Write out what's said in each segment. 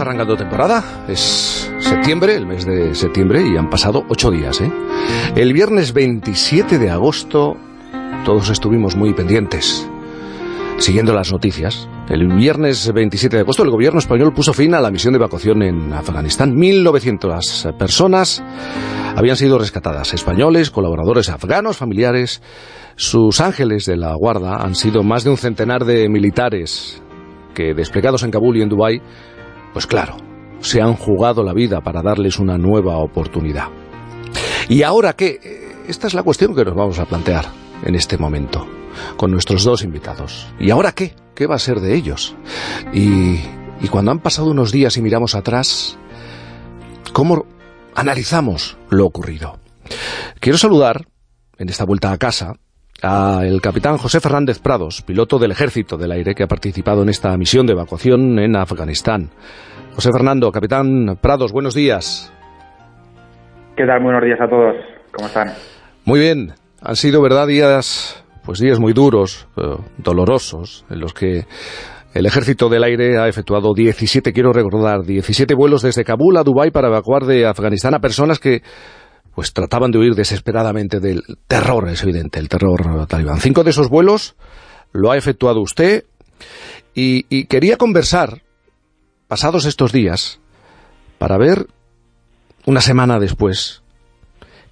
está arrancando temporada. Es septiembre, el mes de septiembre, y han pasado ocho días. ¿eh? El viernes 27 de agosto todos estuvimos muy pendientes, siguiendo las noticias. El viernes 27 de agosto el gobierno español puso fin a la misión de evacuación en Afganistán. 1.900 personas habían sido rescatadas. Españoles, colaboradores afganos, familiares. Sus ángeles de la guarda han sido más de un centenar de militares que desplegados en Kabul y en Dubái, pues claro, se han jugado la vida para darles una nueva oportunidad. ¿Y ahora qué? Esta es la cuestión que nos vamos a plantear en este momento, con nuestros dos invitados. ¿Y ahora qué? ¿Qué va a ser de ellos? Y, y cuando han pasado unos días y miramos atrás, ¿cómo analizamos lo ocurrido? Quiero saludar, en esta vuelta a casa, al capitán José Fernández Prados, piloto del Ejército del Aire que ha participado en esta misión de evacuación en Afganistán. José Fernando, capitán Prados, buenos días. ¿Qué tal? Buenos días a todos. ¿Cómo están? Muy bien. Han sido, ¿verdad?, días, pues días muy duros, eh, dolorosos, en los que el Ejército del Aire ha efectuado 17, quiero recordar, 17 vuelos desde Kabul a Dubái para evacuar de Afganistán a personas que pues trataban de huir desesperadamente del terror, es evidente, el terror talibán. Cinco de esos vuelos lo ha efectuado usted y, quería conversar, pasados estos días, para ver, una semana después,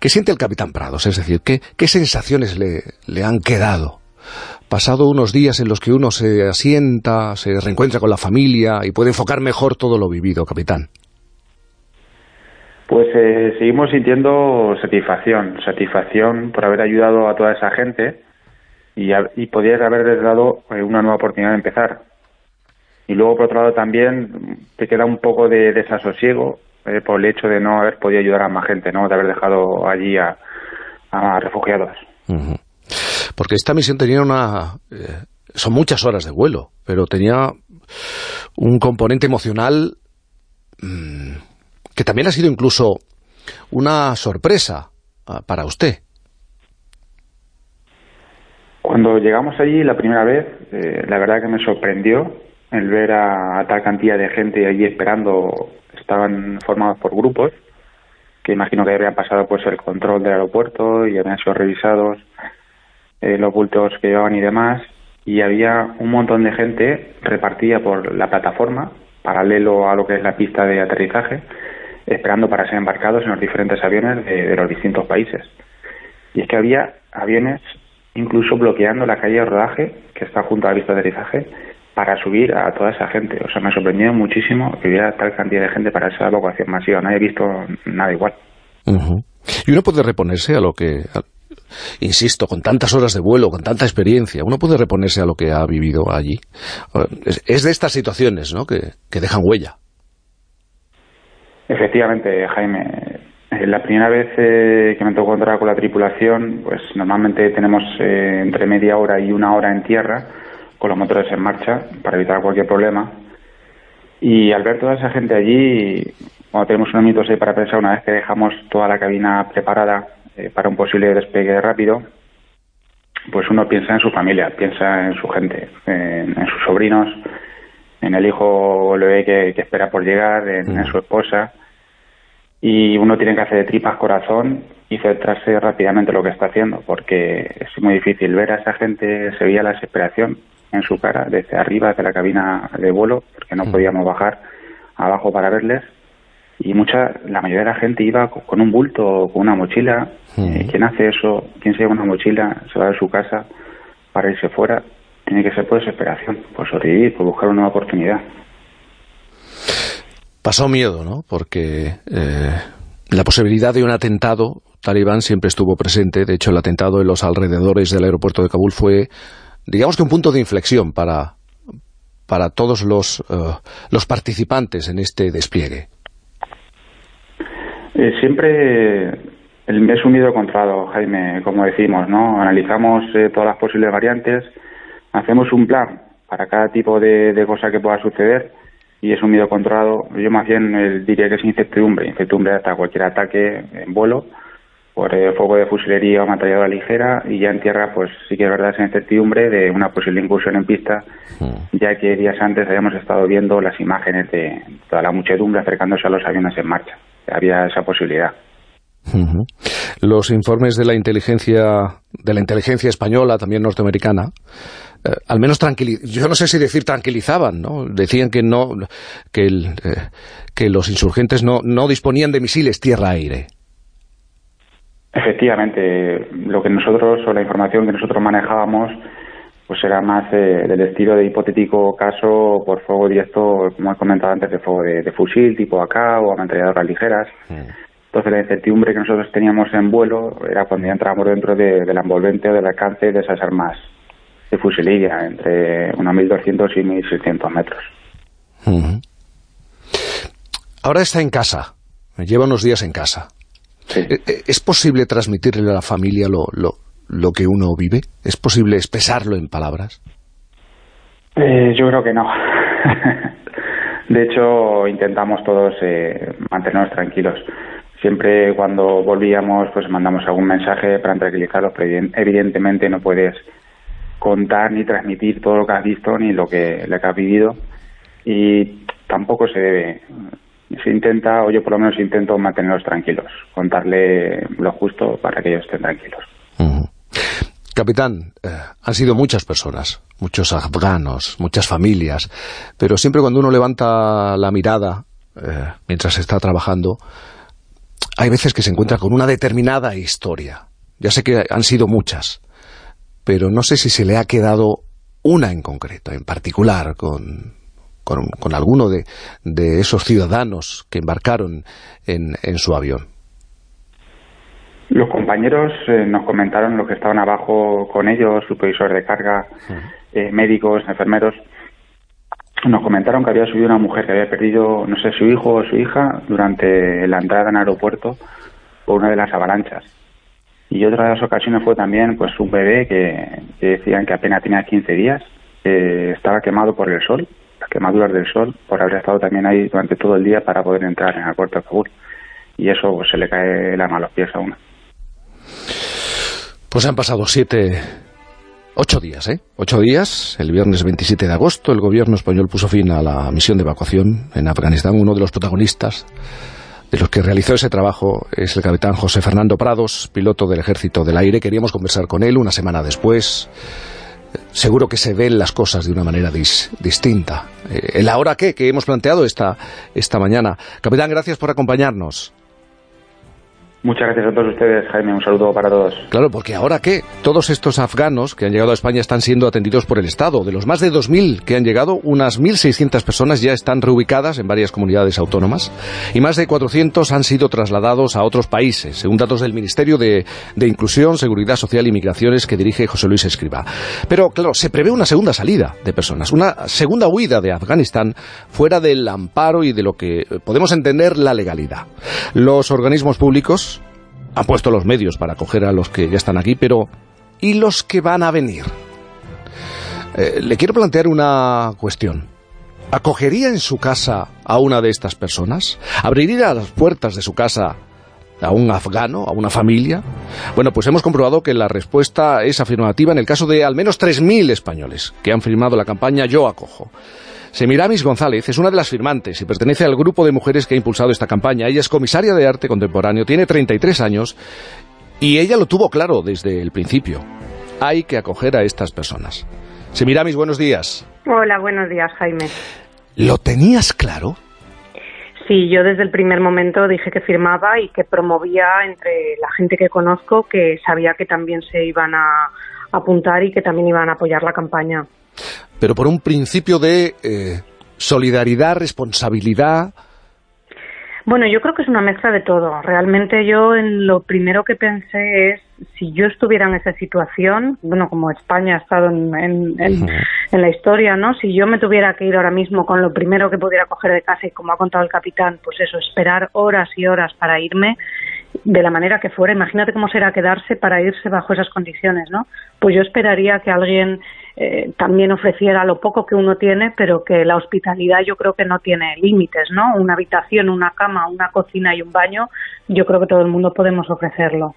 qué siente el capitán Prados, es decir, qué, sensaciones le, le han quedado pasado unos días en los que uno se asienta, se reencuentra con la familia y puede enfocar mejor todo lo vivido, capitán. Pues eh, seguimos sintiendo satisfacción, satisfacción por haber ayudado a toda esa gente y, poder haberles dado eh, una nueva oportunidad de empezar. Y luego, por otro lado, también te queda un poco de desasosiego eh, por el hecho de no haber podido ayudar a más gente, ¿no? de haber dejado allí a, refugiados. Porque esta misión tenía una... son muchas horas de vuelo, pero tenía un componente emocional... Mm, que también ha sido incluso una sorpresa ah, para usted. Cuando llegamos allí la primera vez, eh, la verdad que me sorprendió el ver a, tal cantidad de gente allí esperando. Estaban formados por grupos que imagino que habrían pasado pues el control del aeropuerto y habían sido revisados eh, los bultos que llevaban y demás. Y había un montón de gente repartida por la plataforma, paralelo a lo que es la pista de aterrizaje, esperando para ser embarcados en los diferentes aviones de, los distintos países. Y es que había aviones incluso bloqueando la calle de rodaje que está junto a la pista de aterrizaje para subir a toda esa gente. O sea, me sorprendió muchísimo que hubiera tal cantidad de gente para esa evacuación masiva. No he visto nada igual. Y uno puede reponerse a lo que, insisto, con tantas horas de vuelo, con tanta experiencia, uno puede reponerse a lo que ha vivido allí. Es, de estas situaciones ¿no? que dejan huella. Efectivamente, Jaime. Eh, la primera vez eh, que me tocó entrar con la tripulación, pues normalmente tenemos eh, entre media hora y una hora en tierra con los motores en marcha para evitar cualquier problema. Y al ver toda esa gente allí, cuando tenemos unos minutos para pensar, una vez que dejamos toda la cabina preparada para un posible despegue rápido, pues uno piensa en su familia, piensa en su gente, en, sus sobrinos, en el hijo o el bebé que, espera por llegar, en, su esposa, y uno tiene que hacer de tripas corazón y centrarse rápidamente en lo que está haciendo, porque es muy difícil ver a esa gente, se veía la desesperación en su cara desde arriba de la cabina de vuelo, porque no podíamos bajar abajo para verles, y mucha, la mayoría de la gente iba con un bulto o con una mochila. Eh, ¿Quién hace eso? ¿Quién se lleva una mochila? Se va de su casa para irse fuera. Tiene que ser por desesperación, por sobrevivir, por buscar una nueva oportunidad. Pasó miedo, ¿no? Porque eh, la posibilidad de un atentado talibán siempre estuvo presente. De hecho, el atentado en los alrededores del aeropuerto de Kabul fue, digamos que un punto de inflexión para, para todos los, eh, los participantes en este despliegue. Eh, siempre es un miedo encontrado, Jaime, como decimos, ¿no? Analizamos todas las posibles variantes, hacemos un plan para cada tipo de, de cosa que pueda suceder y es un miedo controlado. Yo más bien diría que es incertidumbre, incertidumbre hasta cualquier ataque en vuelo por eh, fuego de fusilería o ametralladora ligera y ya en tierra pues sí que es verdad esa incertidumbre de una posible incursión en pista mm. ya que días antes habíamos estado viendo las imágenes de toda la muchedumbre acercándose a los aviones en marcha había esa posibilidad los informes de la inteligencia de la inteligencia española también norteamericana eh, al menos tranquilizaban, yo no sé si decir tranquilizaban, ¿no? Decían que no que, eh, que los insurgentes no, no disponían de misiles tierra-aire. Efectivamente, lo que nosotros, o la información que nosotros manejábamos, pues era más eh, del estilo de hipotético caso por fuego directo, como he comentado antes, de fuego de, fusil tipo AK o ametralladoras ligeras. Mm. Entonces la incertidumbre que nosotros teníamos en vuelo era cuando ya entrábamos dentro de, del envolvente o del alcance de esas armas de fusililla, entre unos 1.200 y 1.600 metros. Ahora está en casa, lleva unos días en casa. Eh, eh, ¿Es posible transmitirle a la familia lo, lo, que uno vive? ¿Es posible expresarlo en palabras? Eh, yo creo que no. de hecho, intentamos todos mantenernos tranquilos. Siempre cuando volvíamos, pues mandamos algún mensaje para tranquilizarlos, pero evidentemente no puedes contar ni transmitir todo lo que has visto ni lo que, lo has vivido y tampoco se debe se intenta, o yo por lo menos intento mantenerlos tranquilos, contarle lo justo para que ellos estén tranquilos. Capitán, eh, han sido muchas personas, muchos afganos, muchas familias, pero siempre cuando uno levanta la mirada eh, mientras está trabajando, hay veces que se encuentra con una determinada historia. Ya sé que han sido muchas, pero no sé si se le ha quedado una en concreto, en particular, con, con, alguno de, de, esos ciudadanos que embarcaron en, en su avión? Los compañeros eh, nos comentaron los que estaban abajo con ellos, supervisores de carga, eh, médicos, enfermeros, nos comentaron que había subido una mujer que había perdido, no sé, su hijo o su hija durante la entrada en el aeropuerto por una de las avalanchas. Y otra de las ocasiones fue también pues un bebé que, decían que apenas tenía 15 días, que estaba quemado por el sol quemaduras del sol por haber estado también ahí durante todo el día para poder entrar en el puerto de Kabul. Y eso pues, se le cae la mano a los pies a uno. Pues han pasado siete, ocho días, ¿eh? Ocho días, el viernes 27 de agosto, el gobierno español puso fin a la misión de evacuación en Afganistán. Uno de los protagonistas de los que realizó ese trabajo es el capitán José Fernando Prados, piloto del Ejército del Aire. Queríamos conversar con él una semana después seguro que se ven las cosas de una manera distinta. Eh, el ahora qué que hemos planteado esta, esta mañana. Capitán, gracias por acompañarnos. Muchas gracias a todos ustedes, Jaime. Un saludo para todos. Claro, porque ahora qué, todos estos afganos que han llegado a España están siendo atendidos por el Estado. De los más de 2.000 que han llegado, unas 1.600 personas ya están reubicadas en varias comunidades autónomas y más de 400 han sido trasladados a otros países, según datos del Ministerio de, de Inclusión, Seguridad Social y Migraciones que dirige José Luis Escriba. Pero, claro, se prevé una segunda salida de personas, una segunda huida de Afganistán fuera del amparo y de lo que podemos entender la legalidad. Los organismos públicos han puesto los medios para acoger a los que ya están aquí, pero ¿y los que van a venir? Eh, le quiero plantear una cuestión. ¿Acogería en su casa a una de estas personas? ¿Abriría las puertas de su casa a un afgano, a una familia? Bueno, pues hemos comprobado que la respuesta es afirmativa en el caso de al menos 3.000 españoles que han firmado la campaña Yo Acojo. Semiramis González es una de las firmantes y pertenece al grupo de mujeres que ha impulsado esta campaña. Ella es comisaria de arte contemporáneo, tiene 33 años y ella lo tuvo claro desde el principio. Hay que acoger a estas personas. Semiramis, buenos días. Hola, buenos días, Jaime. ¿Lo tenías claro? Sí, yo desde el primer momento dije que firmaba y que promovía entre la gente que conozco que sabía que también se iban a apuntar y que también iban a apoyar la campaña pero por un principio de eh, solidaridad, responsabilidad... Bueno, yo creo que es una mezcla de todo. Realmente yo en lo primero que pensé es, si yo estuviera en esa situación, bueno, como España ha estado en, en, la historia, ¿no? Si yo me tuviera que ir ahora mismo con lo primero que pudiera coger de casa y como ha contado el capitán, pues eso, esperar horas y horas para irme, de la manera que fuera, imagínate cómo será quedarse para irse bajo esas condiciones, ¿no? Pues yo esperaría que alguien eh, también ofreciera lo poco que uno tiene, pero que la hospitalidad yo creo que no tiene límites, ¿no? Una habitación, una cama, una cocina y un baño, yo creo que todo el mundo podemos ofrecerlo.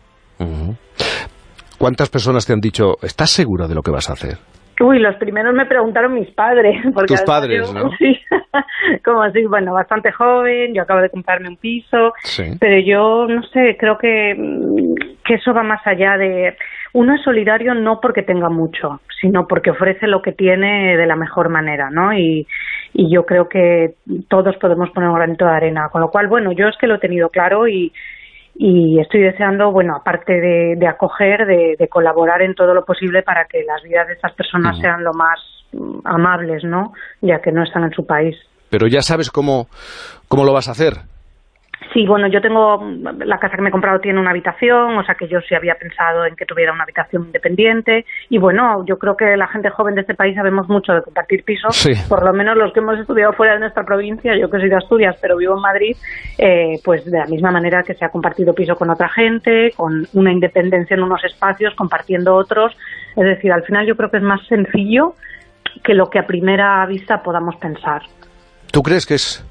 ¿Cuántas personas te han dicho, estás segura de lo que vas a hacer? Uy, los primeros me preguntaron mis padres. Porque Tus padres, ¿no? Sí, como así, bueno, bastante joven, yo acabo de comprarme un piso, pero yo, no sé, creo que, que eso va más allá de... Uno es solidario no porque tenga mucho, sino porque ofrece lo que tiene de la mejor manera, ¿no? Y, y yo creo que todos podemos poner un granito de arena. Con lo cual, bueno, yo es que lo he tenido claro y, y estoy deseando, bueno, aparte de, acoger, de, colaborar en todo lo posible para que las vidas de estas personas sean lo más amables, ¿no? Ya que no están en su país. Pero ya sabes cómo, cómo lo vas a hacer. Sí, bueno, yo tengo, la casa que me he comprado tiene una habitación, o sea que yo sí había pensado en que tuviera una habitación independiente. Y bueno, yo creo que la gente joven de este país sabemos mucho de compartir pisos, por lo menos los que hemos estudiado fuera de nuestra provincia, yo que soy de Asturias, pero vivo en Madrid, eh, pues de la misma manera que se ha compartido piso con otra gente, con una independencia en unos espacios, compartiendo otros. Es decir, al final yo creo que es más sencillo que lo que a primera vista podamos pensar. ¿Tú crees que es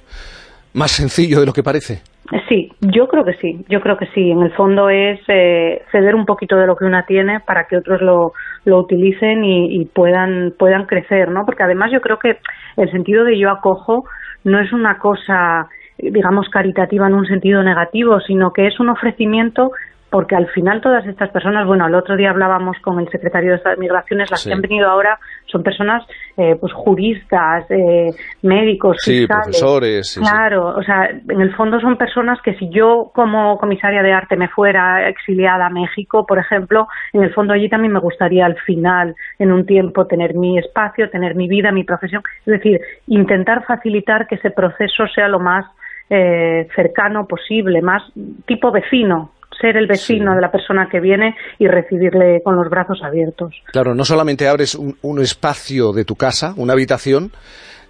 más sencillo de lo que parece? Sí, yo creo que sí, yo creo que sí. En el fondo es eh, ceder un poquito de lo que una tiene para que otros lo, lo utilicen y, puedan, puedan crecer, ¿no? Porque además yo creo que el sentido de yo acojo no es una cosa digamos caritativa en un sentido negativo, sino que es un ofrecimiento porque al final todas estas personas, bueno, el otro día hablábamos con el secretario de Estado de Migraciones, las que han venido ahora son personas, eh, pues juristas, eh, médicos, sí, profesores. claro, o sea, en el fondo son personas que si yo como comisaria de arte me fuera exiliada a México, por ejemplo, en el fondo allí también me gustaría al final, en un tiempo, tener mi espacio, tener mi vida, mi profesión, es decir, intentar facilitar que ese proceso sea lo más eh, cercano posible, más tipo vecino, ser el vecino de la persona que viene y recibirle con los brazos abiertos. Claro, no solamente abres un, espacio de tu casa, una habitación,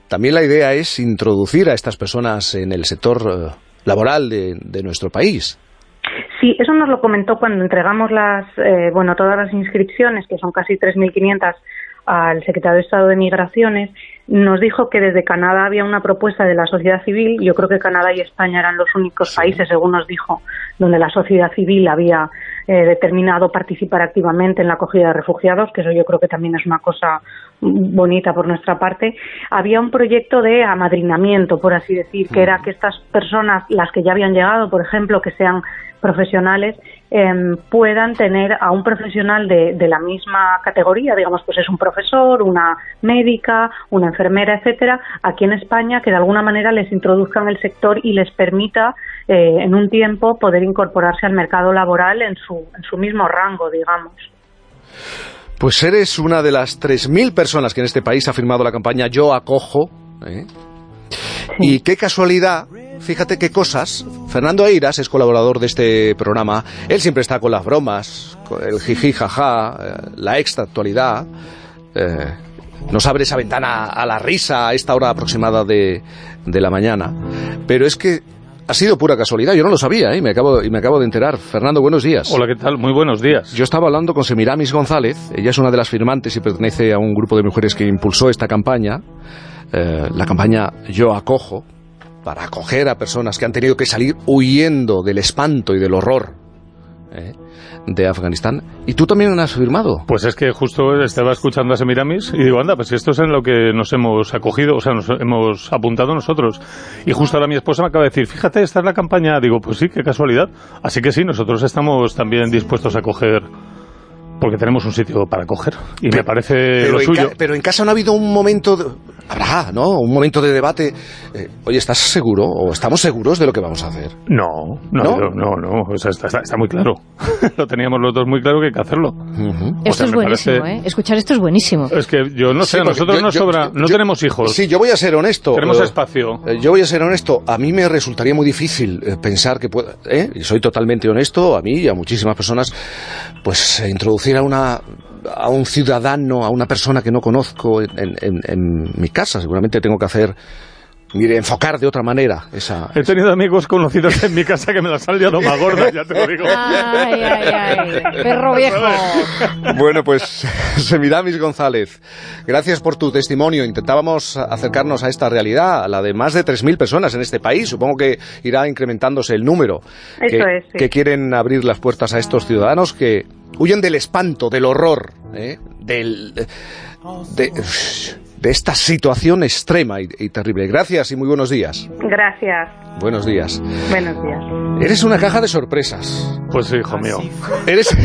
también la idea es introducir a estas personas en el sector eh, laboral de, nuestro país. Sí, eso nos lo comentó cuando entregamos las, eh, bueno, todas las inscripciones, que son casi 3.500 al secretario de Estado de Migraciones, nos dijo que desde Canadá había una propuesta de la sociedad civil. Yo creo que Canadá y España eran los únicos países, según nos dijo, donde la sociedad civil había eh, determinado participar activamente en la acogida de refugiados, que eso yo creo que también es una cosa bonita por nuestra parte. Había un proyecto de amadrinamiento, por así decir, que era que estas personas, las que ya habían llegado, por ejemplo, que sean profesionales, Em, puedan tener a un profesional de, la misma categoría, digamos, pues es un profesor, una médica, una enfermera, etcétera, aquí en España, que de alguna manera les introduzca en el sector y les permita eh, en un tiempo poder incorporarse al mercado laboral en su, en su mismo rango, digamos. Pues eres una de las 3.000 personas que en este país ha firmado la campaña Yo Acojo. ¿eh? Y qué casualidad fíjate qué cosas. Fernando Eiras es colaborador de este programa. Él siempre está con las bromas, con el jiji, jaja, eh, la extra actualidad. Eh, nos abre esa ventana a la risa a esta hora aproximada de, de la mañana. Pero es que ha sido pura casualidad, yo no lo sabía ¿eh? y, me acabo, y me acabo de enterar. Fernando, buenos días. Hola, ¿qué tal? Muy buenos días. Yo estaba hablando con Semiramis González, ella es una de las firmantes y pertenece a un grupo de mujeres que impulsó esta campaña, la campaña Yo Acojo, para acoger a personas que han tenido que salir huyendo del espanto y del horror ¿eh? de Afganistán. ¿Y tú también has firmado? Pues es que justo estaba escuchando a Semiramis y digo, anda, pues esto es en lo que nos hemos acogido, o sea, nos hemos apuntado nosotros. Y justo ahora mi esposa me acaba de decir, fíjate, esta es la campaña. Digo, pues sí, qué casualidad. Así que sí, nosotros estamos también dispuestos a acoger porque tenemos un sitio para coger y me parece lo suyo. pero en casa no ha habido un momento, habrá, ¿no? Un momento de debate. Eh, oye, ¿estás seguro o estamos seguros de lo que vamos a hacer? No, no, no, no, está, muy claro. lo teníamos los dos muy claro que hay que hacerlo. Esto es buenísimo, ¿eh? Escuchar esto es buenísimo. Es que yo no sé, nosotros no sobra, no tenemos hijos. Sí, yo voy a ser honesto. Tenemos eh, espacio. Eh, yo voy a ser honesto. A mí me resultaría muy difícil pensar que pueda, y soy totalmente honesto, a mí y a muchísimas personas, pues introducir a una a un ciudadano, a una persona que no conozco en, mi casa. Seguramente tengo que hacer mire, enfocar de otra manera esa... He tenido amigos conocidos en mi casa que me las han liado más gorda, ya te lo digo. Ay, ay, ay, perro viejo. Bueno, pues Semiramis González, gracias por tu testimonio. Intentábamos acercarnos a esta realidad, a la de más de 3.000 personas en este país. Supongo que irá incrementándose el número Eso que, es, sí. que quieren abrir las puertas a estos ciudadanos que huyen del espanto, del horror, ¿eh? del... De, de esta situación extrema y, y terrible. Gracias y muy buenos días. Gracias. Buenos días. Buenos días. Eres una caja de sorpresas. Pues hijo mío. Eres